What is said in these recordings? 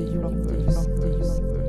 the universe.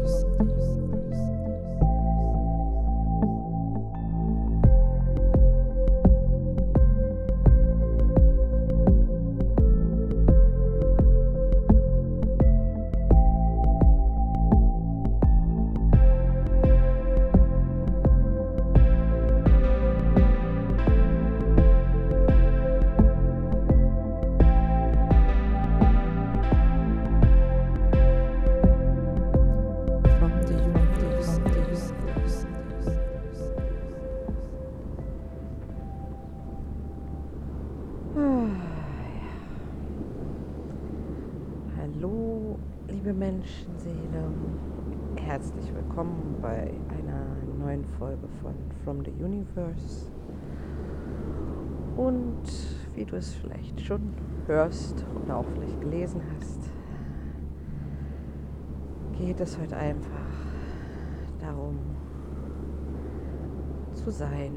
Hallo, liebe Menschenseele. Herzlich willkommen bei einer neuen Folge von From the Universe. Und wie du es vielleicht schon hörst oder auch vielleicht gelesen hast, geht es heute einfach darum zu sein.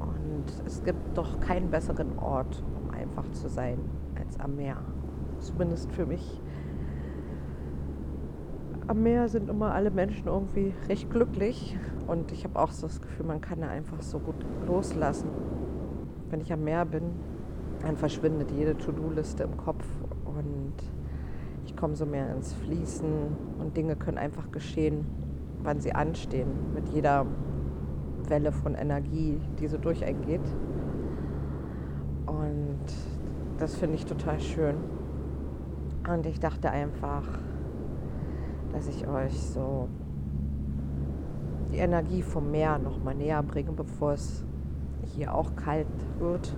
Und es gibt doch keinen besseren Ort, um einfach zu sein, als am Meer. Zumindest für mich. Am Meer sind immer alle Menschen irgendwie recht glücklich. Und ich habe auch so das Gefühl, man kann da einfach so gut loslassen. Wenn ich am Meer bin, dann verschwindet jede To-Do-Liste im Kopf und ich komme so mehr ins Fließen und Dinge können einfach geschehen, wann sie anstehen, mit jeder Welle von Energie, die so durch einen geht. Und das finde ich total schön. Und ich dachte einfach, dass ich euch so die Energie vom Meer noch mal näher bringe, bevor es hier auch kalt wird.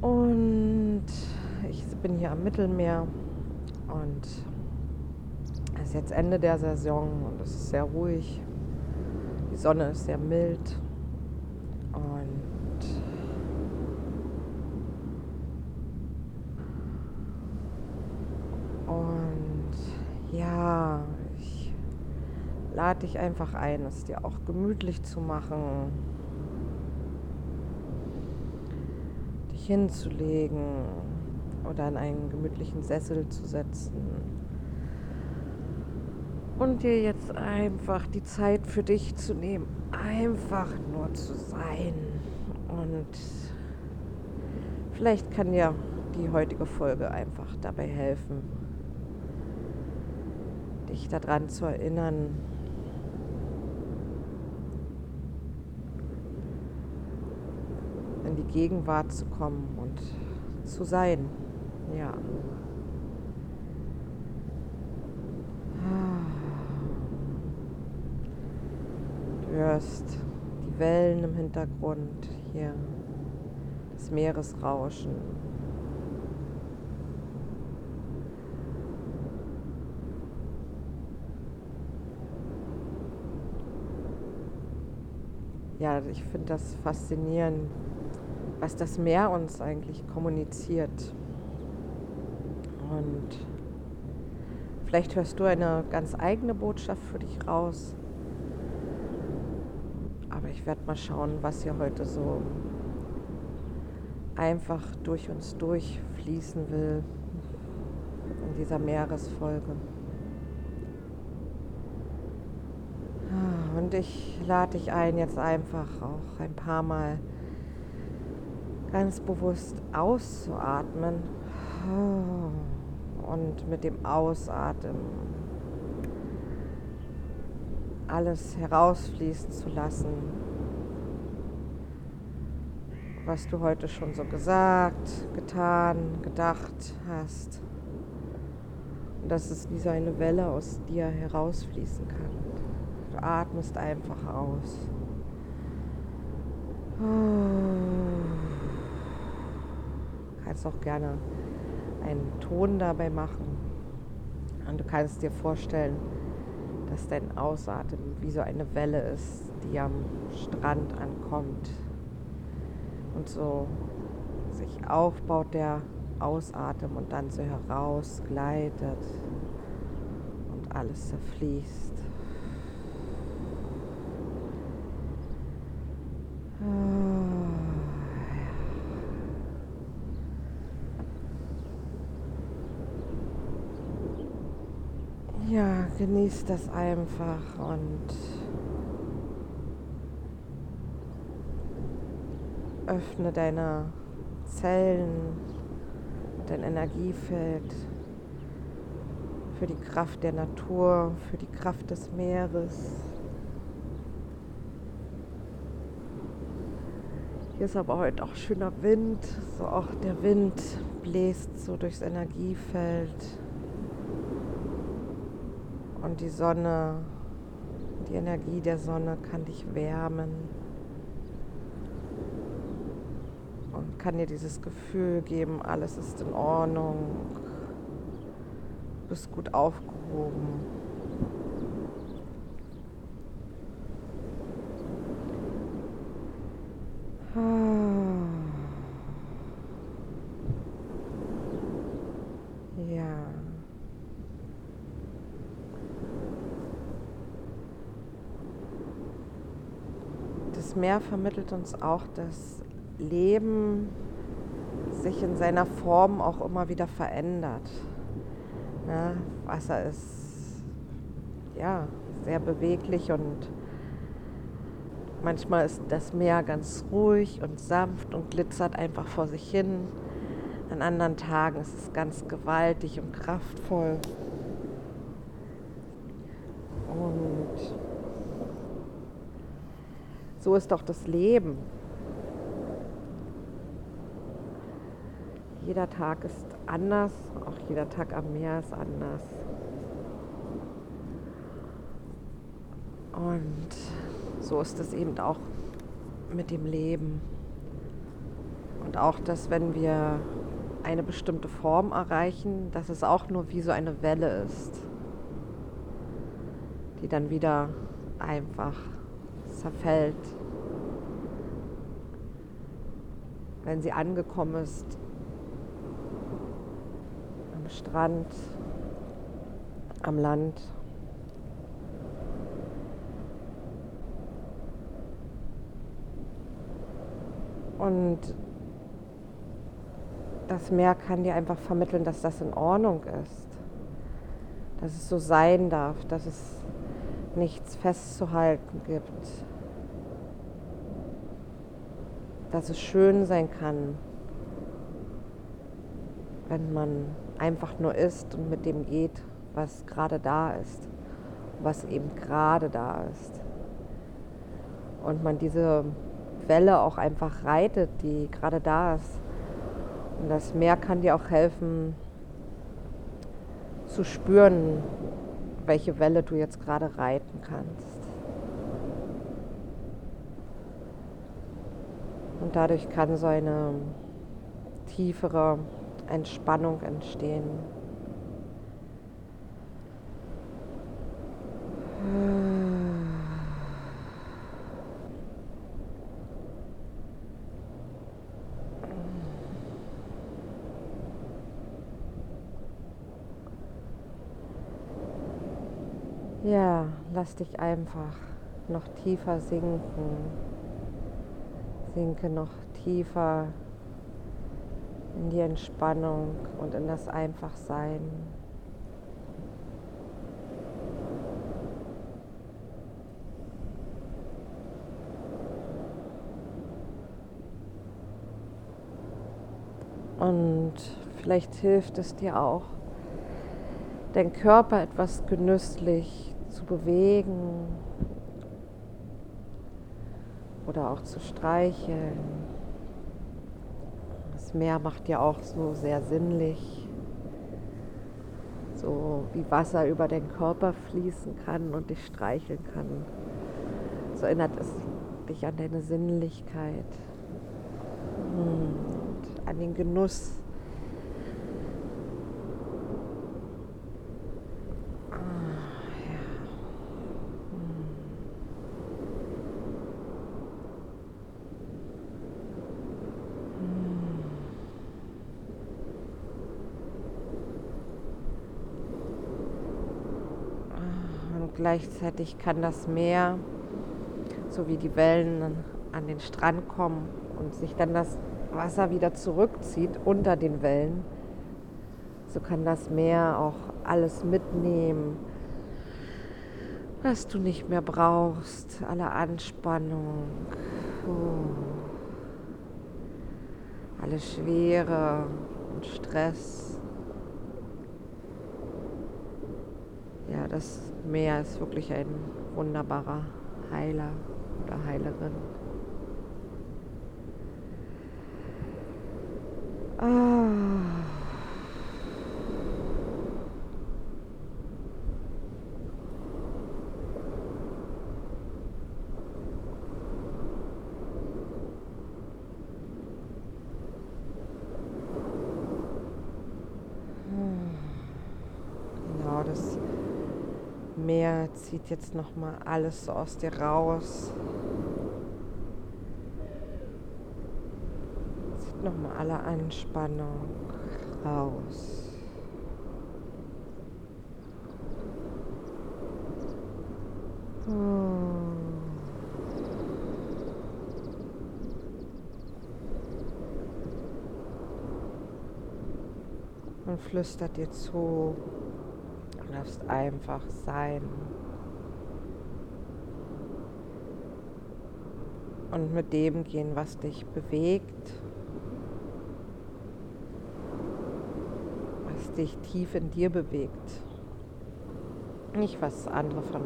Und ich bin hier am Mittelmeer und es ist jetzt Ende der Saison und es ist sehr ruhig. Die Sonne ist sehr mild und und ja, ich lade dich einfach ein, es dir auch gemütlich zu machen, dich hinzulegen oder in einen gemütlichen Sessel zu setzen und dir jetzt einfach die Zeit für dich zu nehmen, einfach nur zu sein. Und vielleicht kann dir die heutige Folge einfach dabei helfen, dich daran zu erinnern, in die Gegenwart zu kommen und zu sein. Ja. Du hörst die Wellen im Hintergrund hier, das Meeresrauschen. Ja, ich finde das faszinierend, was das Meer uns eigentlich kommuniziert. Und vielleicht hörst du eine ganz eigene Botschaft für dich raus. Aber ich werde mal schauen, was hier heute so einfach durch uns durchfließen will in dieser Meeresfolge. Ah, Und ich lade dich ein, jetzt einfach auch ein paar Mal ganz bewusst auszuatmen und mit dem Ausatmen alles herausfließen zu lassen, was du heute schon so gesagt, getan, gedacht hast. Und dass es wie so eine Welle aus dir herausfließen kann. Atmest einfach aus. Kannst auch gerne einen Ton dabei machen. Und du kannst dir vorstellen, dass dein Ausatmen wie so eine Welle ist, die am Strand ankommt. Und so sich aufbaut der Ausatmen und dann so herausgleitet und alles zerfließt. Genieß das einfach und öffne deine Zellen, dein Energiefeld für die Kraft der Natur, für die Kraft des Meeres. Hier ist aber heute auch schöner Wind, so auch der Wind bläst so durchs Energiefeld und die Sonne, die Energie der Sonne kann dich wärmen und kann dir dieses Gefühl geben, alles ist in Ordnung, du bist gut aufgehoben. Ja. Das Meer vermittelt uns auch, dass Leben sich in seiner Form auch immer wieder verändert. Ne? Wasser ist ja sehr beweglich und manchmal ist das Meer ganz ruhig und sanft und glitzert einfach vor sich hin. An anderen Tagen ist es ganz gewaltig und kraftvoll. Und so ist doch das Leben. Jeder Tag ist anders, auch jeder Tag am Meer ist anders. Und so ist es eben auch mit dem Leben. Und auch, dass wenn wir eine bestimmte Form erreichen, dass es auch nur wie so eine Welle ist, die dann wieder einfach zerfällt. Wenn sie angekommen ist am Strand, am Land. Und das Meer kann dir einfach vermitteln, dass das in Ordnung ist, dass es so sein darf, dass es nichts festzuhalten gibt, dass es schön sein kann, wenn man einfach nur ist und mit dem geht, was gerade da ist, was eben gerade da ist. Und man diese Welle auch einfach reitet, die gerade da ist. Und das Meer kann dir auch helfen zu spüren, welche Welle du jetzt gerade reiten kannst. Dadurch kann so eine tiefere Entspannung entstehen. Ja, lass dich einfach noch tiefer sinken. Sinke noch tiefer in die Entspannung und in das Einfachsein. Und vielleicht hilft es dir auch, deinen Körper etwas genüsslich zu bewegen oder auch zu streicheln. Das Meer macht ja auch so sehr sinnlich, so wie Wasser über den Körper fließen kann und dich streicheln kann. So erinnert es dich an deine Sinnlichkeit und an den Genuss gleichzeitig kann das Meer, so wie die Wellen an den Strand kommen und sich dann das Wasser wieder zurückzieht unter den Wellen, so kann das Meer auch alles mitnehmen was du nicht mehr brauchst, alle Anspannung, alle Schwere und Stress. Ja, das Meer ist wirklich ein wunderbarer Heiler oder Heilerin. Ah. Genau, das Meer zieht jetzt noch mal alles so aus dir raus. Zieht noch mal alle Anspannung raus. Und flüstert dir zu, darfst einfach sein. Und mit dem gehen, was dich bewegt, was dich tief in dir bewegt. Nicht, was andere von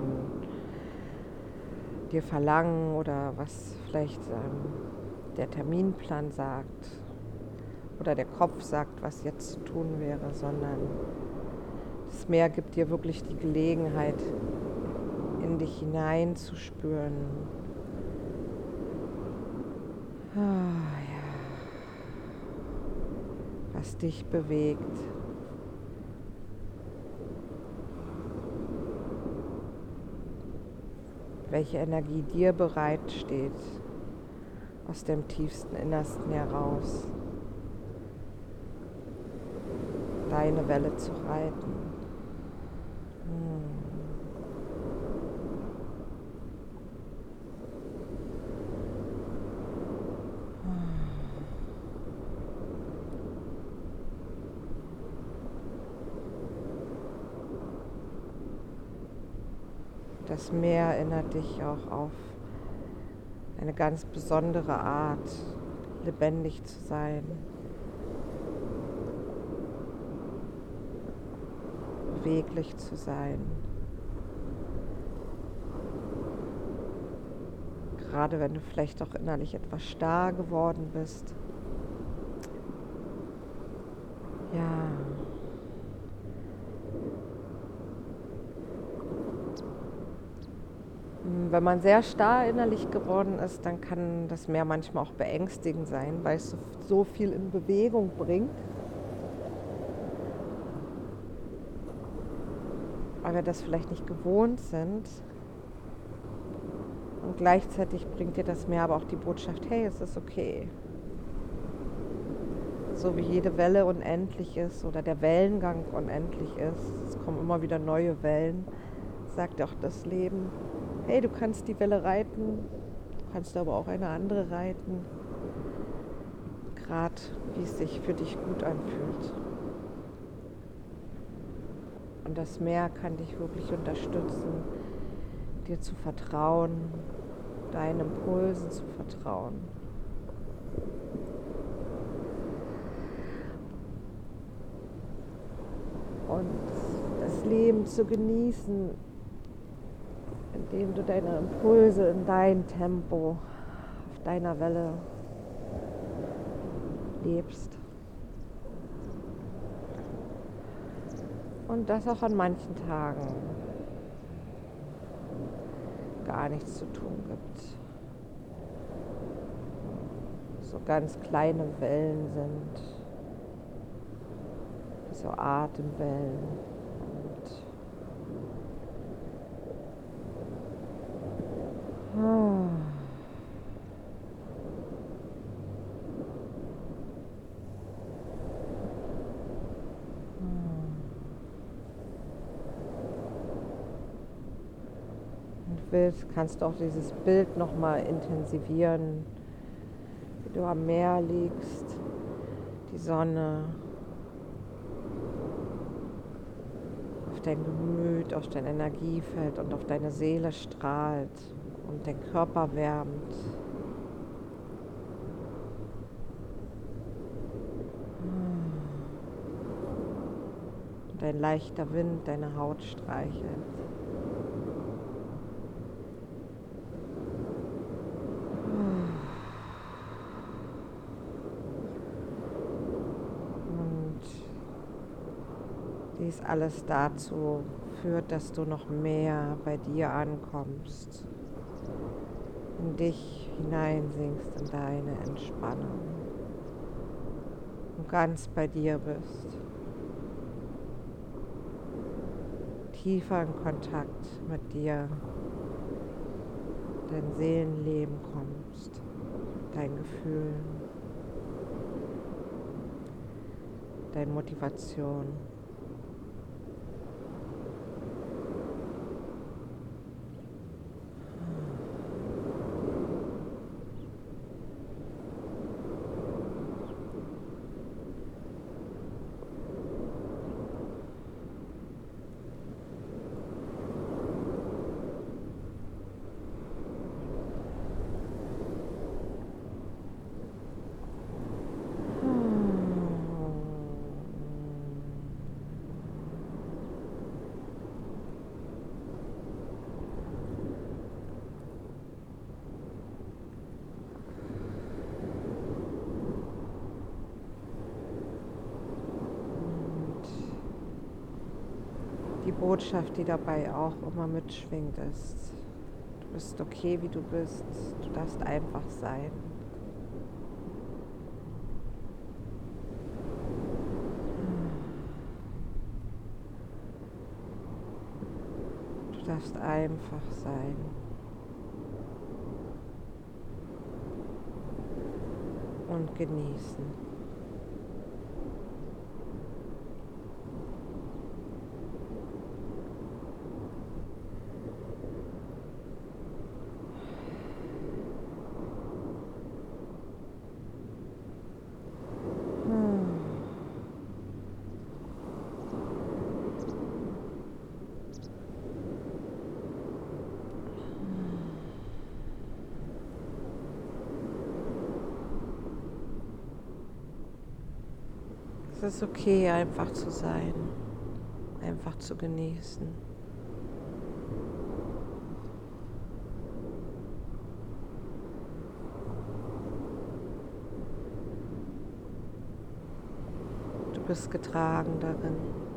dir verlangen oder was vielleicht ähm, der Terminplan sagt oder der Kopf sagt, was jetzt zu tun wäre, sondern das Meer gibt dir wirklich die Gelegenheit, in dich hineinzuspüren. Ah, ja. Was dich bewegt. Welche Energie dir bereitsteht, aus dem tiefsten Innersten heraus. deine Welle zu reiten. Hm. Das Meer erinnert dich auch auf eine ganz besondere Art, lebendig zu sein. beweglich zu sein. Gerade wenn du vielleicht auch innerlich etwas starr geworden bist. Ja. Wenn man sehr starr innerlich geworden ist, dann kann das Meer manchmal auch beängstigend sein, weil es so viel in Bewegung bringt. weil wir das vielleicht nicht gewohnt sind. Und gleichzeitig bringt dir das Meer aber auch die Botschaft, hey, es ist okay. So wie jede Welle unendlich ist oder der Wellengang unendlich ist, es kommen immer wieder neue Wellen, sagt auch das Leben, hey, du kannst die Welle reiten, kannst aber auch eine andere reiten, gerade wie es sich für dich gut anfühlt. Und das Meer kann dich wirklich unterstützen, dir zu vertrauen, deinen Impulsen zu vertrauen. Und das Leben zu genießen, indem du deine Impulse in dein Tempo, auf deiner Welle lebst. Und das auch an manchen Tagen gar nichts zu tun gibt. So ganz kleine Wellen sind, so Atemwellen. Und ah. Willst, kannst du auch dieses Bild nochmal intensivieren, wie du am Meer liegst, die Sonne auf dein Gemüt, auf dein Energiefeld und auf deine Seele strahlt und den Körper wärmt. Und ein leichter Wind deine Haut streichelt. Und dies alles dazu führt, dass du noch mehr bei dir ankommst, in dich hineinsinkst, in deine Entspannung und ganz bei dir bist. Tiefer in Kontakt mit dir, dein Seelenleben kommst, dein Gefühl, deine Motivation. Botschaft, die dabei auch immer mitschwingt, ist, du bist okay, wie du bist, du darfst einfach sein. Du darfst einfach sein. Und genießen. Es ist okay, einfach zu sein, einfach zu genießen. Du bist getragen darin.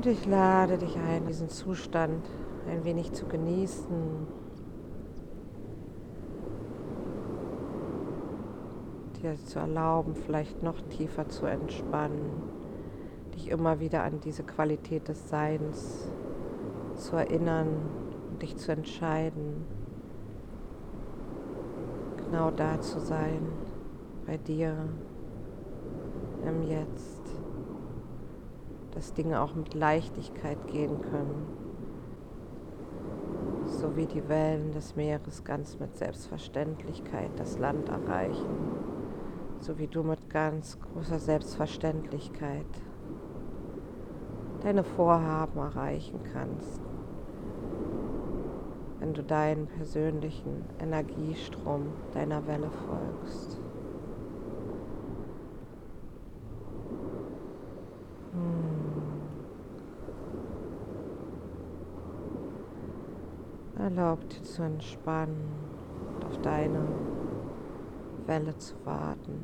Und ich lade dich ein, diesen Zustand ein wenig zu genießen. Dir zu erlauben, vielleicht noch tiefer zu entspannen. Dich immer wieder an diese Qualität des Seins zu erinnern und dich zu entscheiden, genau da zu sein, bei dir im Jetzt dass Dinge auch mit Leichtigkeit gehen können, so wie die Wellen des Meeres ganz mit Selbstverständlichkeit das Land erreichen, so wie du mit ganz großer Selbstverständlichkeit deine Vorhaben erreichen kannst, wenn du deinen persönlichen Energiestrom deiner Welle folgst. Erlaubt dir zu entspannen und auf deine Welle zu warten.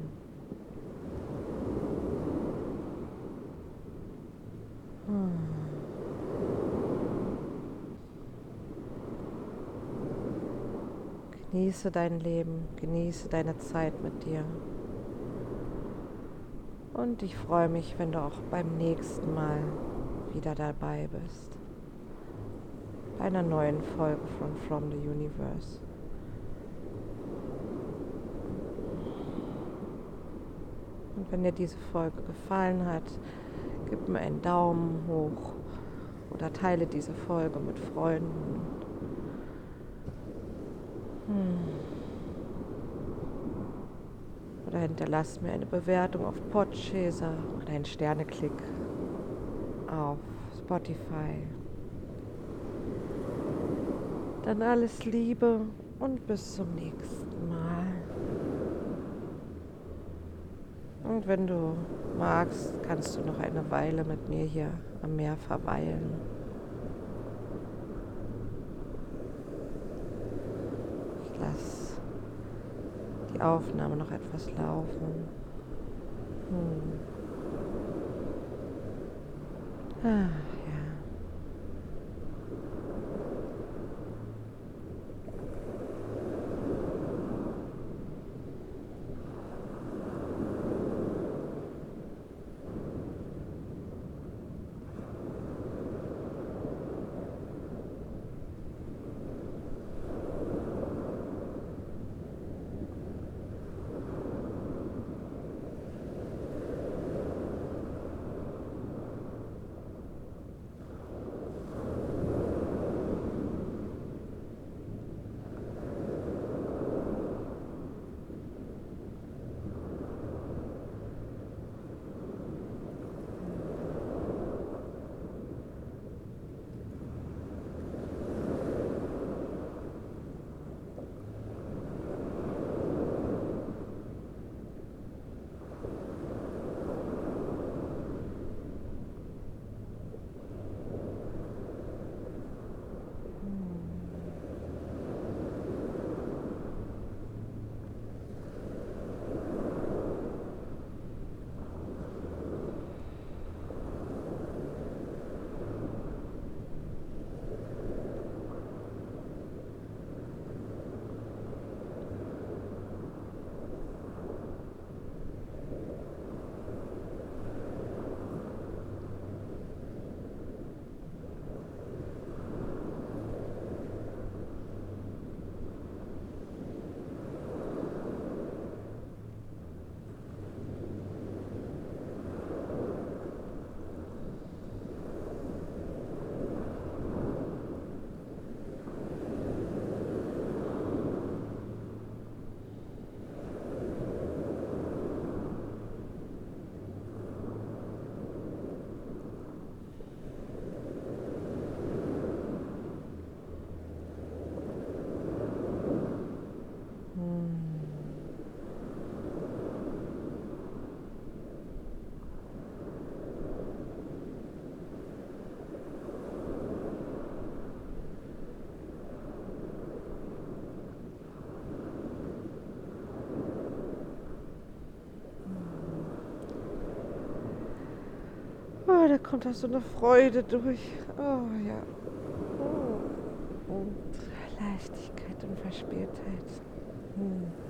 Genieße dein Leben, genieße deine Zeit mit dir. Und ich freue mich, wenn du auch beim nächsten Mal wieder dabei bist. Einer neuen Folge von From the Universe. Und wenn dir diese Folge gefallen hat, gib mir einen Daumen hoch oder teile diese Folge mit Freunden. Hm. Oder hinterlass mir eine Bewertung auf Podchaser oder einen Sterneklick auf Spotify. Dann alles Liebe und bis zum nächsten Mal. Und wenn du magst, kannst du noch eine Weile mit mir hier am Meer verweilen. Ich lasse die Aufnahme noch etwas laufen. Hm. Ah, Oh, da kommt auch so eine Freude durch. Oh ja. Oh. Und Leichtigkeit und Verspieltheit. Hm.